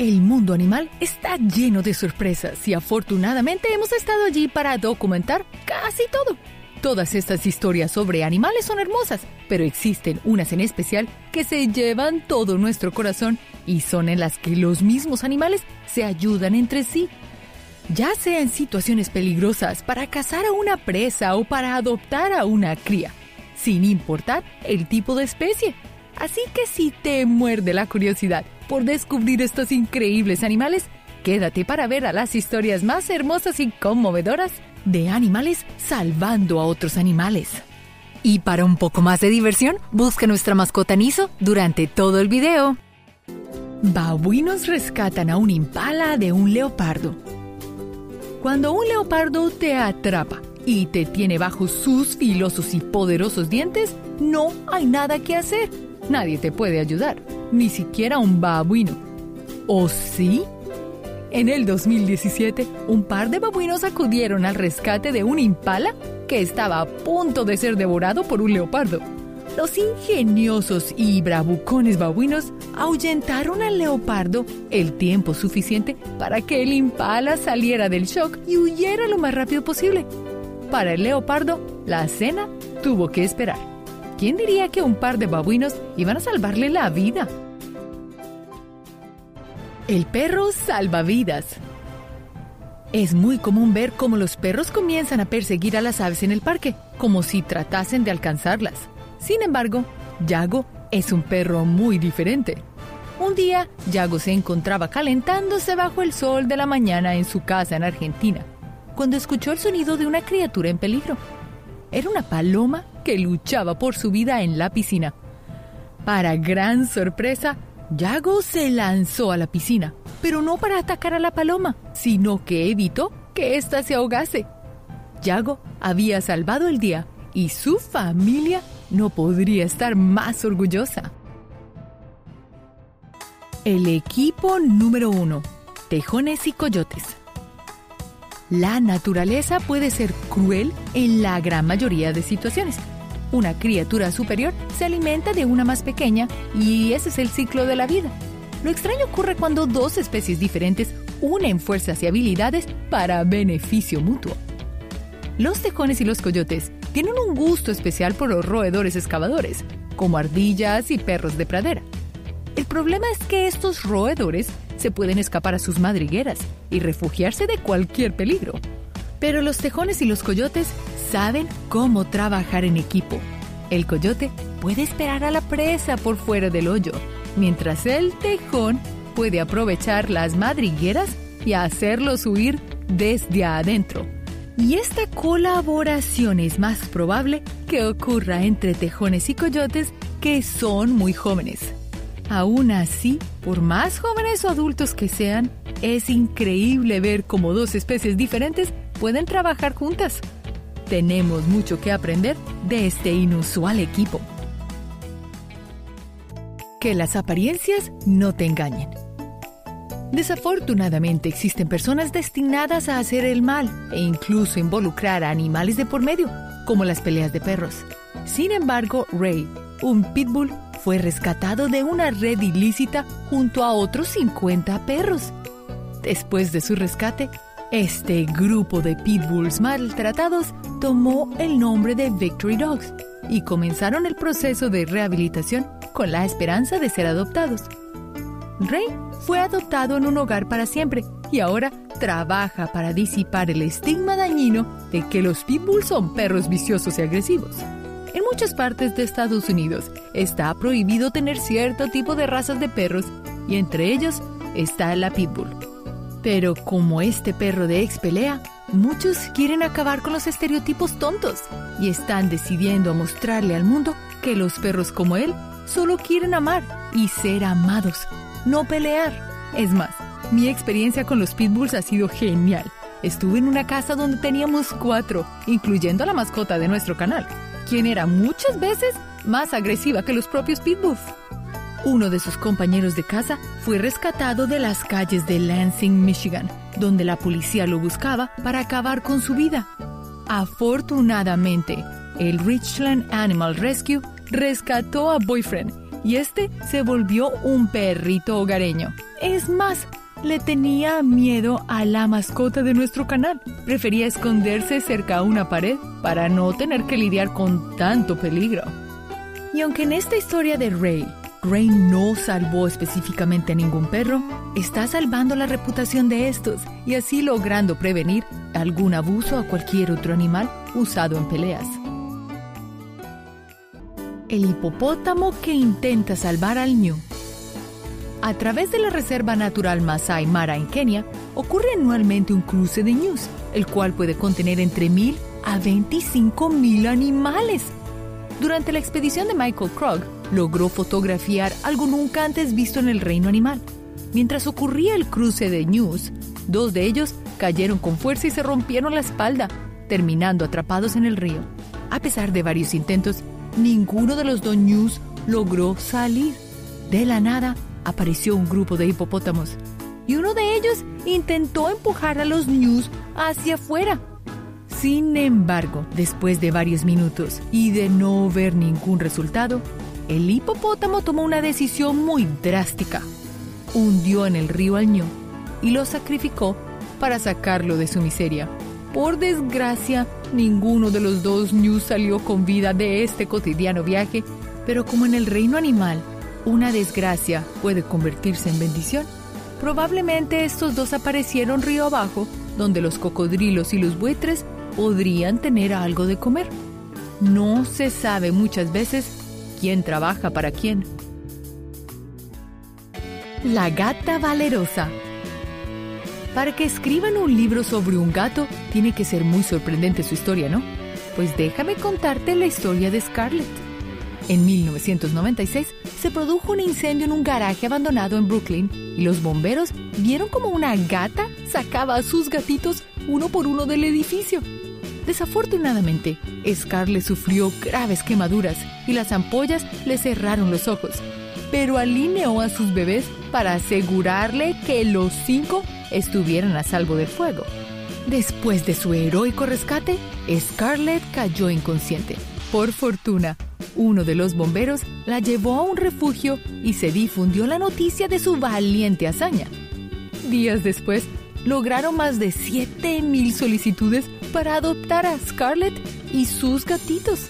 El mundo animal está lleno de sorpresas y afortunadamente hemos estado allí para documentar casi todo. Todas estas historias sobre animales son hermosas, pero existen unas en especial que se llevan todo nuestro corazón y son en las que los mismos animales se ayudan entre sí. Ya sea en situaciones peligrosas para cazar a una presa o para adoptar a una cría, sin importar el tipo de especie. Así que si te muerde la curiosidad por descubrir estos increíbles animales, quédate para ver a las historias más hermosas y conmovedoras de animales salvando a otros animales. Y para un poco más de diversión, busca nuestra mascota Niso durante todo el video. Babuinos rescatan a un impala de un leopardo. Cuando un leopardo te atrapa y te tiene bajo sus filosos y poderosos dientes, no hay nada que hacer. Nadie te puede ayudar, ni siquiera un babuino. ¿O sí? En el 2017, un par de babuinos acudieron al rescate de un impala que estaba a punto de ser devorado por un leopardo. Los ingeniosos y bravucones babuinos ahuyentaron al leopardo el tiempo suficiente para que el impala saliera del shock y huyera lo más rápido posible. Para el leopardo, la cena tuvo que esperar. ¿Quién diría que un par de babuinos iban a salvarle la vida? El perro salva vidas. Es muy común ver cómo los perros comienzan a perseguir a las aves en el parque, como si tratasen de alcanzarlas. Sin embargo, Yago es un perro muy diferente. Un día, Yago se encontraba calentándose bajo el sol de la mañana en su casa en Argentina, cuando escuchó el sonido de una criatura en peligro. Era una paloma que luchaba por su vida en la piscina. Para gran sorpresa, Yago se lanzó a la piscina, pero no para atacar a la paloma, sino que evitó que ésta se ahogase. Yago había salvado el día y su familia no podría estar más orgullosa. El equipo número uno, tejones y coyotes. La naturaleza puede ser cruel en la gran mayoría de situaciones, una criatura superior se alimenta de una más pequeña y ese es el ciclo de la vida. Lo extraño ocurre cuando dos especies diferentes unen fuerzas y habilidades para beneficio mutuo. Los tejones y los coyotes tienen un gusto especial por los roedores excavadores, como ardillas y perros de pradera. El problema es que estos roedores se pueden escapar a sus madrigueras y refugiarse de cualquier peligro. Pero los tejones y los coyotes saben cómo trabajar en equipo. El coyote puede esperar a la presa por fuera del hoyo, mientras el tejón puede aprovechar las madrigueras y hacerlos huir desde adentro. Y esta colaboración es más probable que ocurra entre tejones y coyotes que son muy jóvenes. Aún así, por más jóvenes o adultos que sean, es increíble ver cómo dos especies diferentes pueden trabajar juntas tenemos mucho que aprender de este inusual equipo. Que las apariencias no te engañen. Desafortunadamente existen personas destinadas a hacer el mal e incluso involucrar a animales de por medio, como las peleas de perros. Sin embargo, Ray, un pitbull, fue rescatado de una red ilícita junto a otros 50 perros. Después de su rescate, este grupo de pitbulls maltratados tomó el nombre de Victory Dogs y comenzaron el proceso de rehabilitación con la esperanza de ser adoptados. Rey fue adoptado en un hogar para siempre y ahora trabaja para disipar el estigma dañino de que los pitbulls son perros viciosos y agresivos. En muchas partes de Estados Unidos está prohibido tener cierto tipo de razas de perros y entre ellos está la pitbull. Pero como este perro de ex pelea, muchos quieren acabar con los estereotipos tontos y están decidiendo mostrarle al mundo que los perros como él solo quieren amar y ser amados, no pelear. Es más, mi experiencia con los pitbulls ha sido genial. Estuve en una casa donde teníamos cuatro, incluyendo a la mascota de nuestro canal, quien era muchas veces más agresiva que los propios pitbulls. Uno de sus compañeros de casa fue rescatado de las calles de Lansing, Michigan, donde la policía lo buscaba para acabar con su vida. Afortunadamente, el Richland Animal Rescue rescató a Boyfriend y este se volvió un perrito hogareño. Es más, le tenía miedo a la mascota de nuestro canal. Prefería esconderse cerca a una pared para no tener que lidiar con tanto peligro. Y aunque en esta historia de Ray, Ray no salvó específicamente a ningún perro, está salvando la reputación de estos y así logrando prevenir algún abuso a cualquier otro animal usado en peleas. El hipopótamo que intenta salvar al ñu. A través de la Reserva Natural Masai Mara en Kenia, ocurre anualmente un cruce de ñus, el cual puede contener entre mil a 25 mil animales. Durante la expedición de Michael Krog, logró fotografiar algo nunca antes visto en el reino animal. Mientras ocurría el cruce de ñus, dos de ellos cayeron con fuerza y se rompieron la espalda, terminando atrapados en el río. A pesar de varios intentos, ninguno de los dos ñus logró salir. De la nada apareció un grupo de hipopótamos y uno de ellos intentó empujar a los ñus hacia afuera. Sin embargo, después de varios minutos y de no ver ningún resultado, el hipopótamo tomó una decisión muy drástica. Hundió en el río al ñu y lo sacrificó para sacarlo de su miseria. Por desgracia, ninguno de los dos ñus salió con vida de este cotidiano viaje, pero como en el reino animal, una desgracia puede convertirse en bendición, probablemente estos dos aparecieron río abajo, donde los cocodrilos y los buitres podrían tener algo de comer. No se sabe muchas veces quién trabaja para quién. La gata valerosa. Para que escriban un libro sobre un gato, tiene que ser muy sorprendente su historia, ¿no? Pues déjame contarte la historia de Scarlett. En 1996 se produjo un incendio en un garaje abandonado en Brooklyn y los bomberos vieron como una gata sacaba a sus gatitos uno por uno del edificio. Desafortunadamente, Scarlett sufrió graves quemaduras y las ampollas le cerraron los ojos, pero alineó a sus bebés para asegurarle que los cinco estuvieran a salvo del fuego. Después de su heroico rescate, Scarlett cayó inconsciente. Por fortuna, uno de los bomberos la llevó a un refugio y se difundió la noticia de su valiente hazaña. Días después, lograron más de 7.000 solicitudes para adoptar a Scarlett y sus gatitos.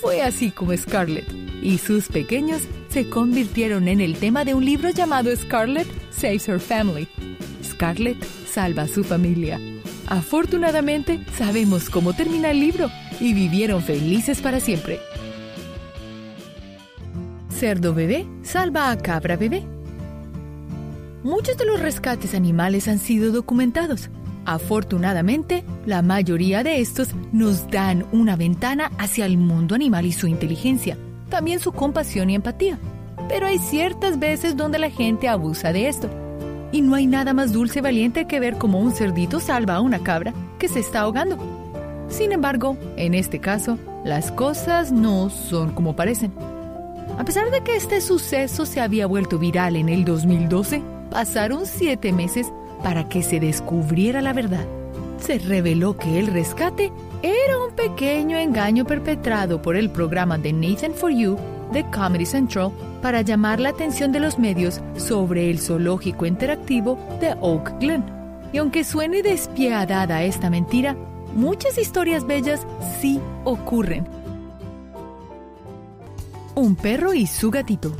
Fue así como Scarlett y sus pequeños se convirtieron en el tema de un libro llamado Scarlett Saves Her Family. Scarlett salva a su familia. Afortunadamente, sabemos cómo termina el libro y vivieron felices para siempre. Cerdo bebé salva a cabra bebé. Muchos de los rescates animales han sido documentados. Afortunadamente, la mayoría de estos nos dan una ventana hacia el mundo animal y su inteligencia, también su compasión y empatía. Pero hay ciertas veces donde la gente abusa de esto. Y no hay nada más dulce y valiente que ver cómo un cerdito salva a una cabra que se está ahogando. Sin embargo, en este caso, las cosas no son como parecen. A pesar de que este suceso se había vuelto viral en el 2012, pasaron siete meses para que se descubriera la verdad. Se reveló que el rescate era un pequeño engaño perpetrado por el programa de Nathan for You de Comedy Central para llamar la atención de los medios sobre el zoológico interactivo de Oak Glen. Y aunque suene despiadada esta mentira, muchas historias bellas sí ocurren. Un perro y su gatito.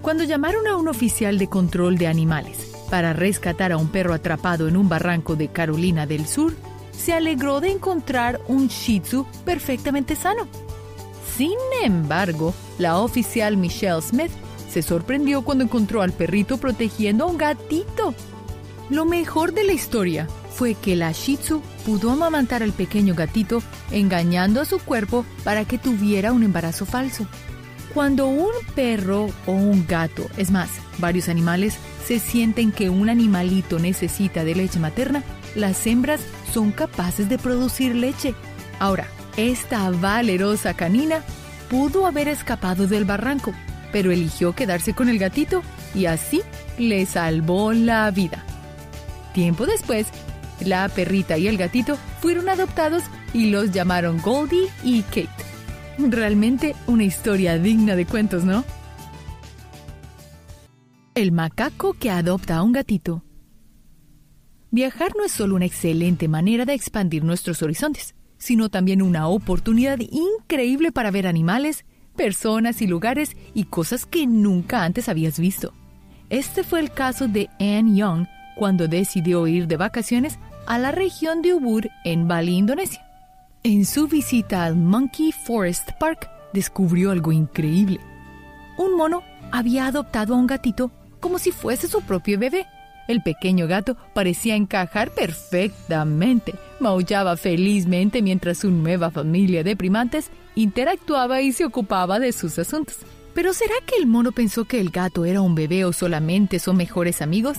Cuando llamaron a un oficial de control de animales para rescatar a un perro atrapado en un barranco de Carolina del Sur, se alegró de encontrar un Shih Tzu perfectamente sano. Sin embargo, la oficial Michelle Smith se sorprendió cuando encontró al perrito protegiendo a un gatito. Lo mejor de la historia fue que la Shih Tzu pudo amamantar al pequeño gatito engañando a su cuerpo para que tuviera un embarazo falso. Cuando un perro o un gato, es más, varios animales, se sienten que un animalito necesita de leche materna, las hembras son capaces de producir leche. Ahora, esta valerosa canina pudo haber escapado del barranco, pero eligió quedarse con el gatito y así le salvó la vida. Tiempo después, la perrita y el gatito fueron adoptados y los llamaron Goldie y Kate. Realmente una historia digna de cuentos, ¿no? El macaco que adopta a un gatito. Viajar no es solo una excelente manera de expandir nuestros horizontes, sino también una oportunidad increíble para ver animales, personas y lugares y cosas que nunca antes habías visto. Este fue el caso de Anne Young cuando decidió ir de vacaciones a la región de Ubud en Bali, Indonesia. En su visita al Monkey Forest Park, descubrió algo increíble. Un mono había adoptado a un gatito como si fuese su propio bebé. El pequeño gato parecía encajar perfectamente. Maullaba felizmente mientras su nueva familia de primates interactuaba y se ocupaba de sus asuntos. Pero ¿será que el mono pensó que el gato era un bebé o solamente son mejores amigos?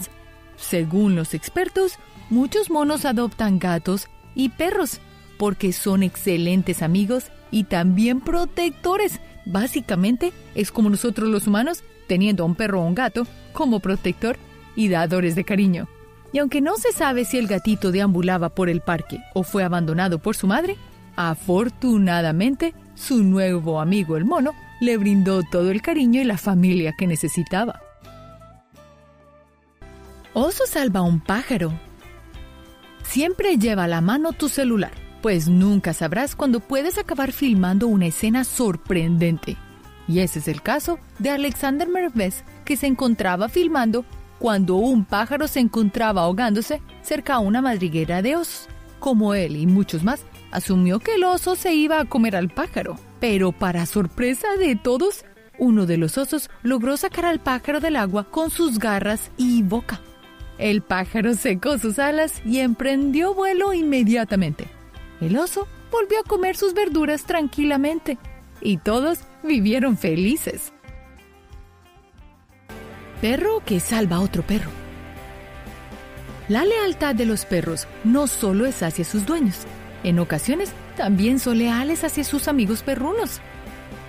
Según los expertos, muchos monos adoptan gatos y perros porque son excelentes amigos y también protectores. Básicamente es como nosotros los humanos teniendo a un perro o un gato como protector y dadores de cariño. Y aunque no se sabe si el gatito deambulaba por el parque o fue abandonado por su madre, afortunadamente su nuevo amigo el mono le brindó todo el cariño y la familia que necesitaba. Oso salva a un pájaro. Siempre lleva a la mano tu celular pues nunca sabrás cuándo puedes acabar filmando una escena sorprendente. Y ese es el caso de Alexander Merves, que se encontraba filmando cuando un pájaro se encontraba ahogándose cerca a una madriguera de osos. Como él y muchos más, asumió que el oso se iba a comer al pájaro. Pero para sorpresa de todos, uno de los osos logró sacar al pájaro del agua con sus garras y boca. El pájaro secó sus alas y emprendió vuelo inmediatamente. El oso volvió a comer sus verduras tranquilamente y todos vivieron felices. Perro que salva a otro perro. La lealtad de los perros no solo es hacia sus dueños, en ocasiones también son leales hacia sus amigos perrunos.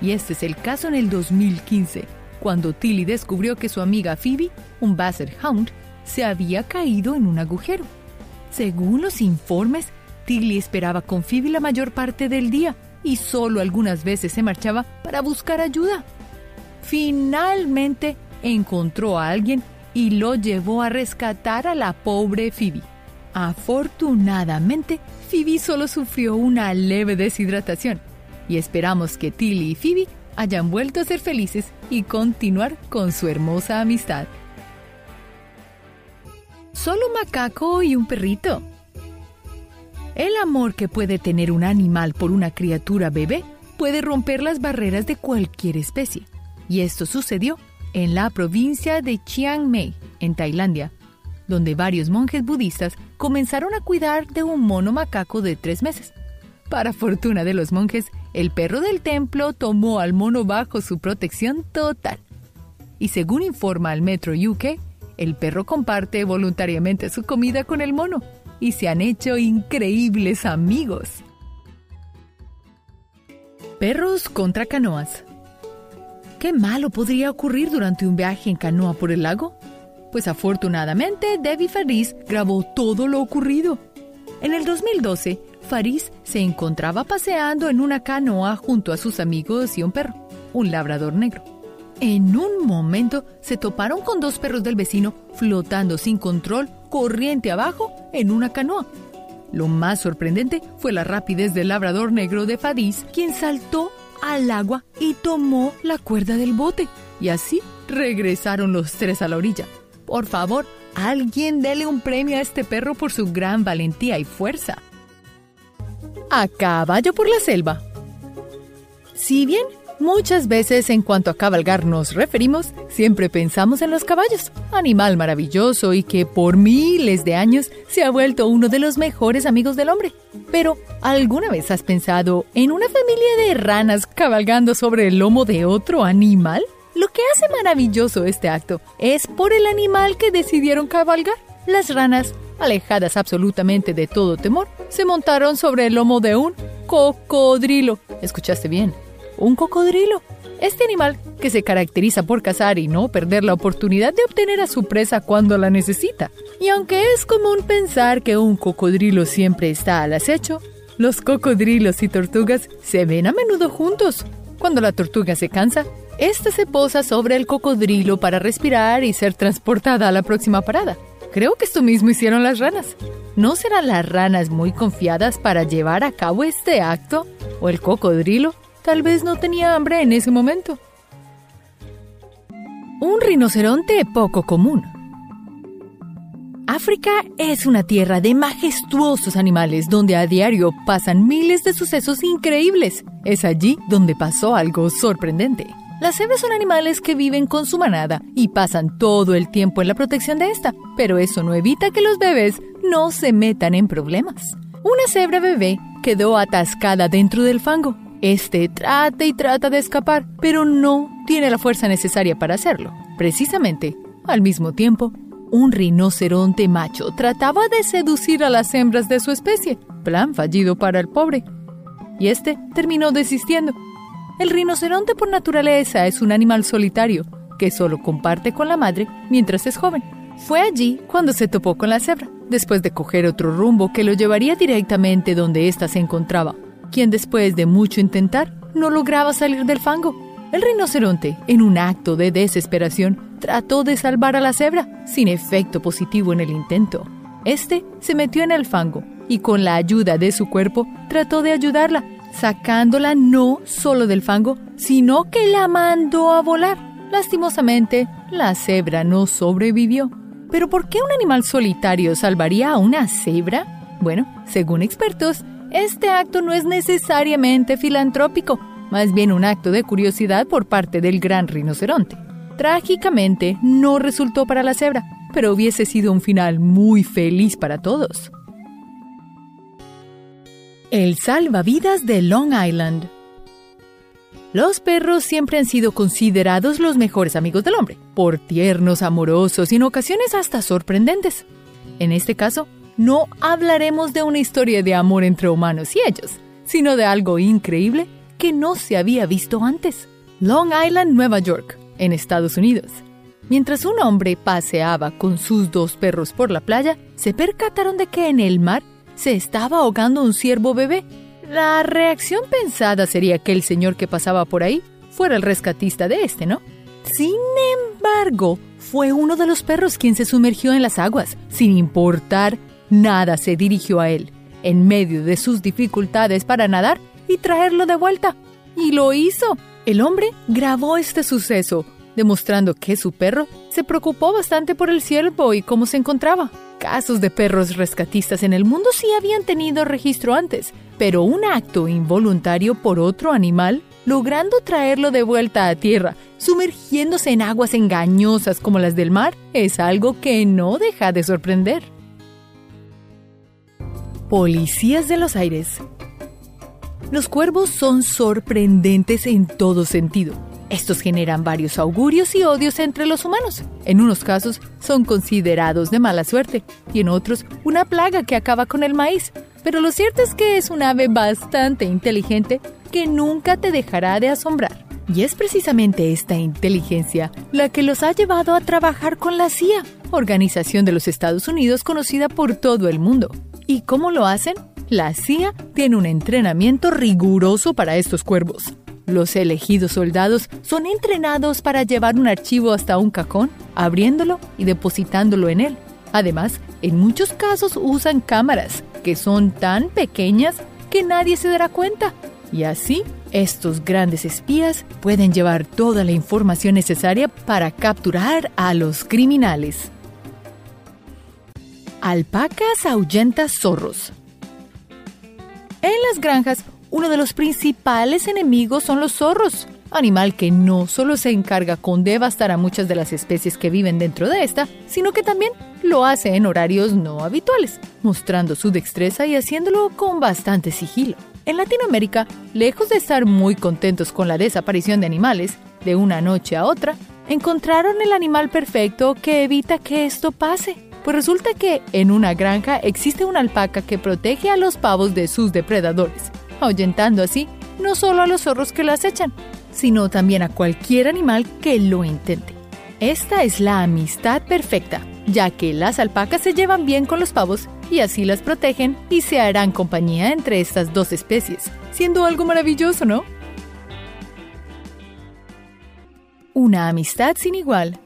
Y este es el caso en el 2015, cuando Tilly descubrió que su amiga Phoebe, un Basset Hound, se había caído en un agujero. Según los informes, Tilly esperaba con Phoebe la mayor parte del día y solo algunas veces se marchaba para buscar ayuda. Finalmente encontró a alguien y lo llevó a rescatar a la pobre Phoebe. Afortunadamente, Phoebe solo sufrió una leve deshidratación y esperamos que Tilly y Phoebe hayan vuelto a ser felices y continuar con su hermosa amistad. Solo macaco y un perrito. El amor que puede tener un animal por una criatura bebé puede romper las barreras de cualquier especie. Y esto sucedió en la provincia de Chiang Mai, en Tailandia, donde varios monjes budistas comenzaron a cuidar de un mono macaco de tres meses. Para fortuna de los monjes, el perro del templo tomó al mono bajo su protección total. Y según informa el Metro UK, el perro comparte voluntariamente su comida con el mono y se han hecho increíbles amigos. Perros contra canoas. ¿Qué malo podría ocurrir durante un viaje en canoa por el lago? Pues afortunadamente Debbie Faris grabó todo lo ocurrido. En el 2012, Faris se encontraba paseando en una canoa junto a sus amigos y un perro, un labrador negro. En un momento se toparon con dos perros del vecino flotando sin control corriente abajo en una canoa. Lo más sorprendente fue la rapidez del labrador negro de Fadis, quien saltó al agua y tomó la cuerda del bote. Y así regresaron los tres a la orilla. Por favor, alguien dele un premio a este perro por su gran valentía y fuerza. A caballo por la selva. Si bien Muchas veces en cuanto a cabalgar nos referimos, siempre pensamos en los caballos, animal maravilloso y que por miles de años se ha vuelto uno de los mejores amigos del hombre. Pero, ¿alguna vez has pensado en una familia de ranas cabalgando sobre el lomo de otro animal? Lo que hace maravilloso este acto es por el animal que decidieron cabalgar. Las ranas, alejadas absolutamente de todo temor, se montaron sobre el lomo de un cocodrilo. ¿Escuchaste bien? Un cocodrilo. Este animal, que se caracteriza por cazar y no perder la oportunidad de obtener a su presa cuando la necesita. Y aunque es común pensar que un cocodrilo siempre está al acecho, Los cocodrilos y tortugas se ven a menudo juntos. Cuando la tortuga se cansa, ésta se posa sobre el cocodrilo para respirar y ser transportada a la próxima parada. Creo que esto mismo hicieron las ranas. ¿No serán las ranas muy confiadas para llevar a cabo este acto? ¿O el cocodrilo tal vez no tenía hambre en ese momento? Un rinoceronte poco común. África es una tierra de majestuosos animales donde a diario pasan miles de sucesos increíbles. Es allí donde pasó algo sorprendente. Las cebras son animales que viven con su manada y pasan todo el tiempo en la protección de esta, pero eso no evita que los bebés no se metan en problemas. Una cebra bebé quedó atascada dentro del fango. Este trata y trata de escapar, pero no tiene la fuerza necesaria para hacerlo. Precisamente, al mismo tiempo, un rinoceronte macho trataba de seducir a las hembras de su especie, plan fallido para el pobre. Y este terminó desistiendo. El rinoceronte por naturaleza es un animal solitario que solo comparte con la madre mientras es joven. Fue allí cuando se topó con la cebra, después de coger otro rumbo que lo llevaría directamente donde ésta se encontraba, quien después de mucho intentar no lograba salir del fango. El rinoceronte, en un acto de desesperación, trató de salvar a la cebra, sin efecto positivo en el intento. Este se metió en el fango y con la ayuda de su cuerpo trató de ayudarla, sacándola no solo del fango, sino que la mandó a volar. Lastimosamente, la cebra no sobrevivió. ¿Pero por qué un animal solitario salvaría a una cebra? Bueno, según expertos, este acto no es necesariamente filantrópico, más bien un acto de curiosidad por parte del gran rinoceronte. Trágicamente, no resultó para la cebra, pero hubiese sido un final muy feliz para todos. El salvavidas de Long Island. Los perros siempre han sido considerados los mejores amigos del hombre, por tiernos, amorosos y en ocasiones hasta sorprendentes. En este caso, no hablaremos de una historia de amor entre humanos y ellos, sino de algo increíble que no se había visto antes. Long Island, Nueva York, en Estados Unidos. Mientras un hombre paseaba con sus dos perros por la playa, se percataron de que en el mar se estaba ahogando un ciervo bebé. La reacción pensada sería que el señor que pasaba por ahí fuera el rescatista de este, ¿no? Sin embargo, fue uno de los perros quien se sumergió en las aguas. Sin importar nada, se dirigió a él, en medio de sus dificultades para nadar y traerlo de vuelta. Y lo hizo. El hombre grabó este suceso, demostrando que su perro se preocupó bastante por el ciervo y cómo se encontraba. Casos de perros rescatistas en el mundo sí habían tenido registro antes, pero un acto involuntario por otro animal, logrando traerlo de vuelta a tierra, sumergiéndose en aguas engañosas como las del mar, es algo que no deja de sorprender. Policías de los aires los cuervos son sorprendentes en todo sentido. Estos generan varios augurios y odios entre los humanos. En unos casos son considerados de mala suerte y en otros una plaga que acaba con el maíz. Pero lo cierto es que es un ave bastante inteligente que nunca te dejará de asombrar. Y es precisamente esta inteligencia la que los ha llevado a trabajar con la CIA, organización de los Estados Unidos conocida por todo el mundo. ¿Y cómo lo hacen? La CIA tiene un entrenamiento riguroso para estos cuervos. Los elegidos soldados son entrenados para llevar un archivo hasta un cajón, abriéndolo y depositándolo en él. Además, en muchos casos usan cámaras, que son tan pequeñas que nadie se dará cuenta. Y así, estos grandes espías pueden llevar toda la información necesaria para capturar a los criminales. Alpacas ahuyenta zorros. En las granjas, uno de los principales enemigos son los zorros, animal que no solo se encarga con devastar a muchas de las especies que viven dentro de esta, sino que también lo hace en horarios no habituales, mostrando su destreza y haciéndolo con bastante sigilo. En Latinoamérica, lejos de estar muy contentos con la desaparición de animales, de una noche a otra, encontraron el animal perfecto que evita que esto pase. Pues resulta que en una granja existe una alpaca que protege a los pavos de sus depredadores, ahuyentando así no solo a los zorros que la acechan, sino también a cualquier animal que lo intente. Esta es la amistad perfecta, ya que las alpacas se llevan bien con los pavos y así las protegen y se harán compañía entre estas dos especies, siendo algo maravilloso, ¿no? Una amistad sin igual.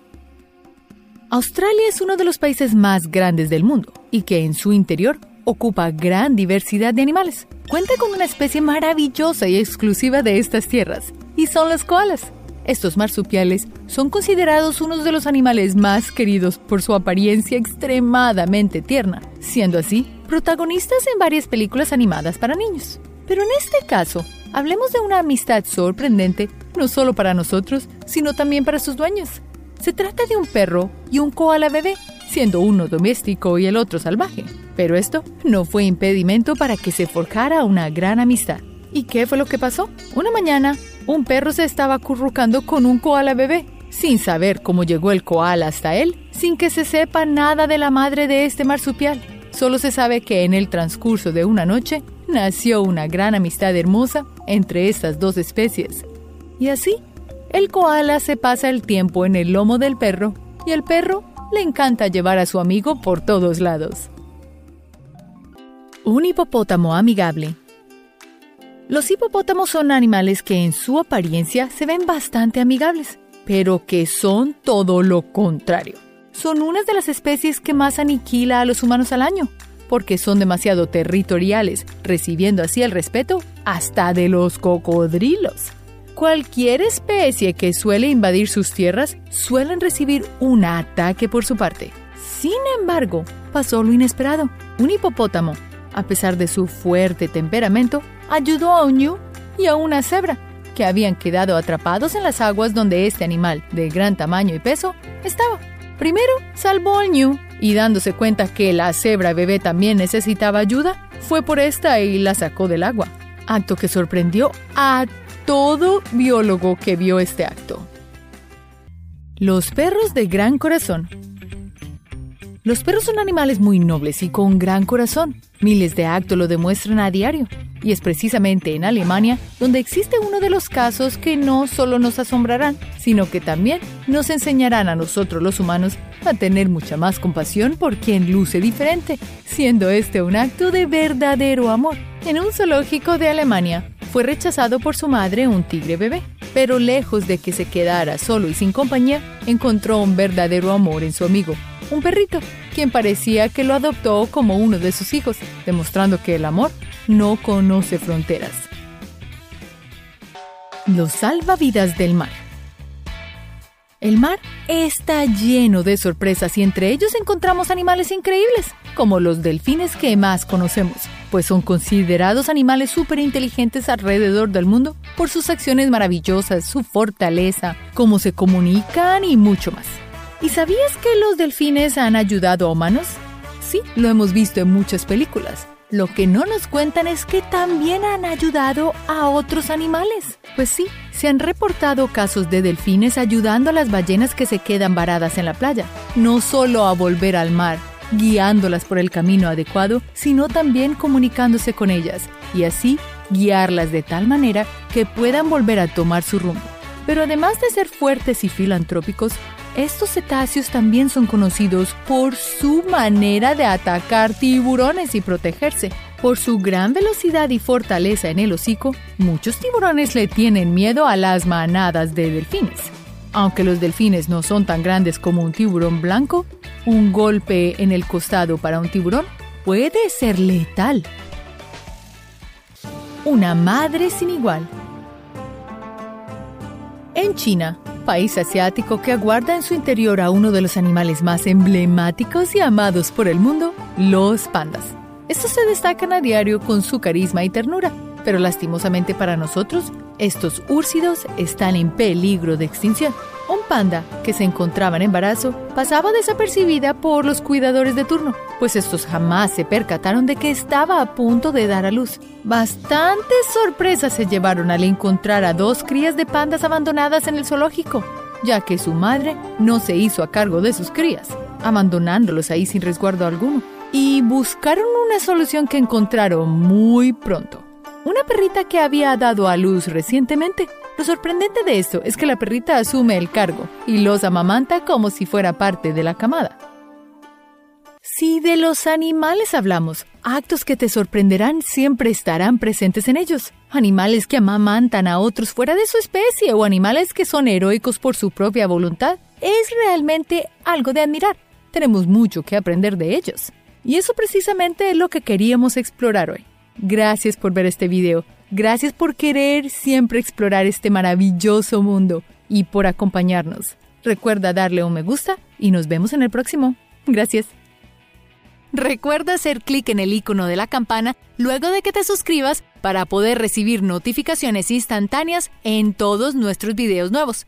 Australia es uno de los países más grandes del mundo y que en su interior ocupa gran diversidad de animales. Cuenta con una especie maravillosa y exclusiva de estas tierras, y son los koalas. Estos marsupiales son considerados unos de los animales más queridos por su apariencia extremadamente tierna, siendo así protagonistas en varias películas animadas para niños. Pero en este caso, hablemos de una amistad sorprendente no solo para nosotros, sino también para sus dueños. Se trata de un perro y un koala bebé, siendo uno doméstico y el otro salvaje. Pero esto no fue impedimento para que se forjara una gran amistad. ¿Y qué fue lo que pasó? Una mañana, un perro se estaba acurrucando con un koala bebé, sin saber cómo llegó el koala hasta él, sin que se sepa nada de la madre de este marsupial. Solo se sabe que en el transcurso de una noche nació una gran amistad hermosa entre estas dos especies. Y así, el koala se pasa el tiempo en el lomo del perro y el perro le encanta llevar a su amigo por todos lados. Un hipopótamo amigable. Los hipopótamos son animales que en su apariencia se ven bastante amigables, pero que son todo lo contrario. Son una de las especies que más aniquila a los humanos al año, porque son demasiado territoriales, recibiendo así el respeto hasta de los cocodrilos. Cualquier especie que suele invadir sus tierras suelen recibir un ataque por su parte. Sin embargo, pasó lo inesperado. Un hipopótamo a pesar de su fuerte temperamento, ayudó a un ñu y a una cebra, que habían quedado atrapados en las aguas donde este animal, de gran tamaño y peso, estaba. Primero, salvó al ñu y dándose cuenta que la cebra bebé también necesitaba ayuda, fue por esta y la sacó del agua. Acto que sorprendió a todo biólogo que vio este acto. Los perros de gran corazón los perros son animales muy nobles y con gran corazón. Miles de actos lo demuestran a diario. Y es precisamente en Alemania donde existe uno de los casos que no solo nos asombrarán, sino que también nos enseñarán a nosotros los humanos a tener mucha más compasión por quien luce diferente, siendo este un acto de verdadero amor. En un zoológico de Alemania fue rechazado por su madre un tigre bebé, pero lejos de que se quedara solo y sin compañía, encontró un verdadero amor en su amigo, un perrito, quien parecía que lo adoptó como uno de sus hijos, demostrando que el amor no conoce fronteras. Los salvavidas del mar. El mar está lleno de sorpresas y entre ellos encontramos animales increíbles, como los delfines que más conocemos, pues son considerados animales súper inteligentes alrededor del mundo por sus acciones maravillosas, su fortaleza, cómo se comunican y mucho más. ¿Y sabías que los delfines han ayudado a humanos? Sí, lo hemos visto en muchas películas. Lo que no nos cuentan es que también han ayudado a otros animales. Pues sí, se han reportado casos de delfines ayudando a las ballenas que se quedan varadas en la playa, no solo a volver al mar, guiándolas por el camino adecuado, sino también comunicándose con ellas y así guiarlas de tal manera que puedan volver a tomar su rumbo. Pero además de ser fuertes y filantrópicos, estos cetáceos también son conocidos por su manera de atacar tiburones y protegerse. Por su gran velocidad y fortaleza en el hocico, muchos tiburones le tienen miedo a las manadas de delfines. Aunque los delfines no son tan grandes como un tiburón blanco, un golpe en el costado para un tiburón puede ser letal. Una madre sin igual. En China, país asiático que aguarda en su interior a uno de los animales más emblemáticos y amados por el mundo, los pandas. Estos se destacan a diario con su carisma y ternura, pero lastimosamente para nosotros, estos úrsidos están en peligro de extinción. Un panda que se encontraba en embarazo pasaba desapercibida por los cuidadores de turno, pues estos jamás se percataron de que estaba a punto de dar a luz. Bastantes sorpresas se llevaron al encontrar a dos crías de pandas abandonadas en el zoológico, ya que su madre no se hizo a cargo de sus crías, abandonándolos ahí sin resguardo alguno. Y buscaron una solución que encontraron muy pronto. Una perrita que había dado a luz recientemente lo sorprendente de esto es que la perrita asume el cargo y los amamanta como si fuera parte de la camada. Si de los animales hablamos, actos que te sorprenderán siempre estarán presentes en ellos. Animales que amamantan a otros fuera de su especie o animales que son heroicos por su propia voluntad. Es realmente algo de admirar. Tenemos mucho que aprender de ellos. Y eso precisamente es lo que queríamos explorar hoy. Gracias por ver este video. Gracias por querer siempre explorar este maravilloso mundo y por acompañarnos. Recuerda darle un me gusta y nos vemos en el próximo. Gracias. Recuerda hacer clic en el icono de la campana luego de que te suscribas para poder recibir notificaciones instantáneas en todos nuestros videos nuevos.